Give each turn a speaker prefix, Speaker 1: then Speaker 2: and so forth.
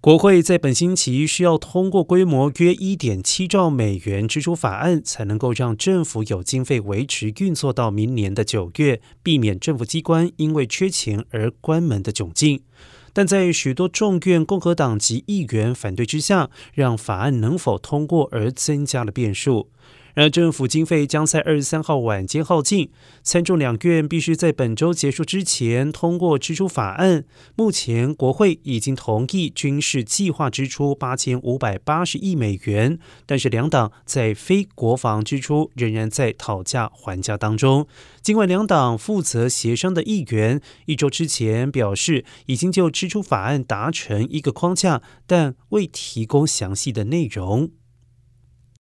Speaker 1: 国会在本星期需要通过规模约一点七兆美元支出法案，才能够让政府有经费维持运作到明年的九月，避免政府机关因为缺钱而关门的窘境。但在许多众院共和党籍议员反对之下，让法案能否通过而增加了变数。然而政府经费将在二十三号晚间耗尽，参众两院必须在本周结束之前通过支出法案。目前国会已经同意军事计划支出八千五百八十亿美元，但是两党在非国防支出仍然在讨价还价当中。尽管两党负责协商的议员一周之前表示已经就支出法案达成一个框架，但未提供详细的内容。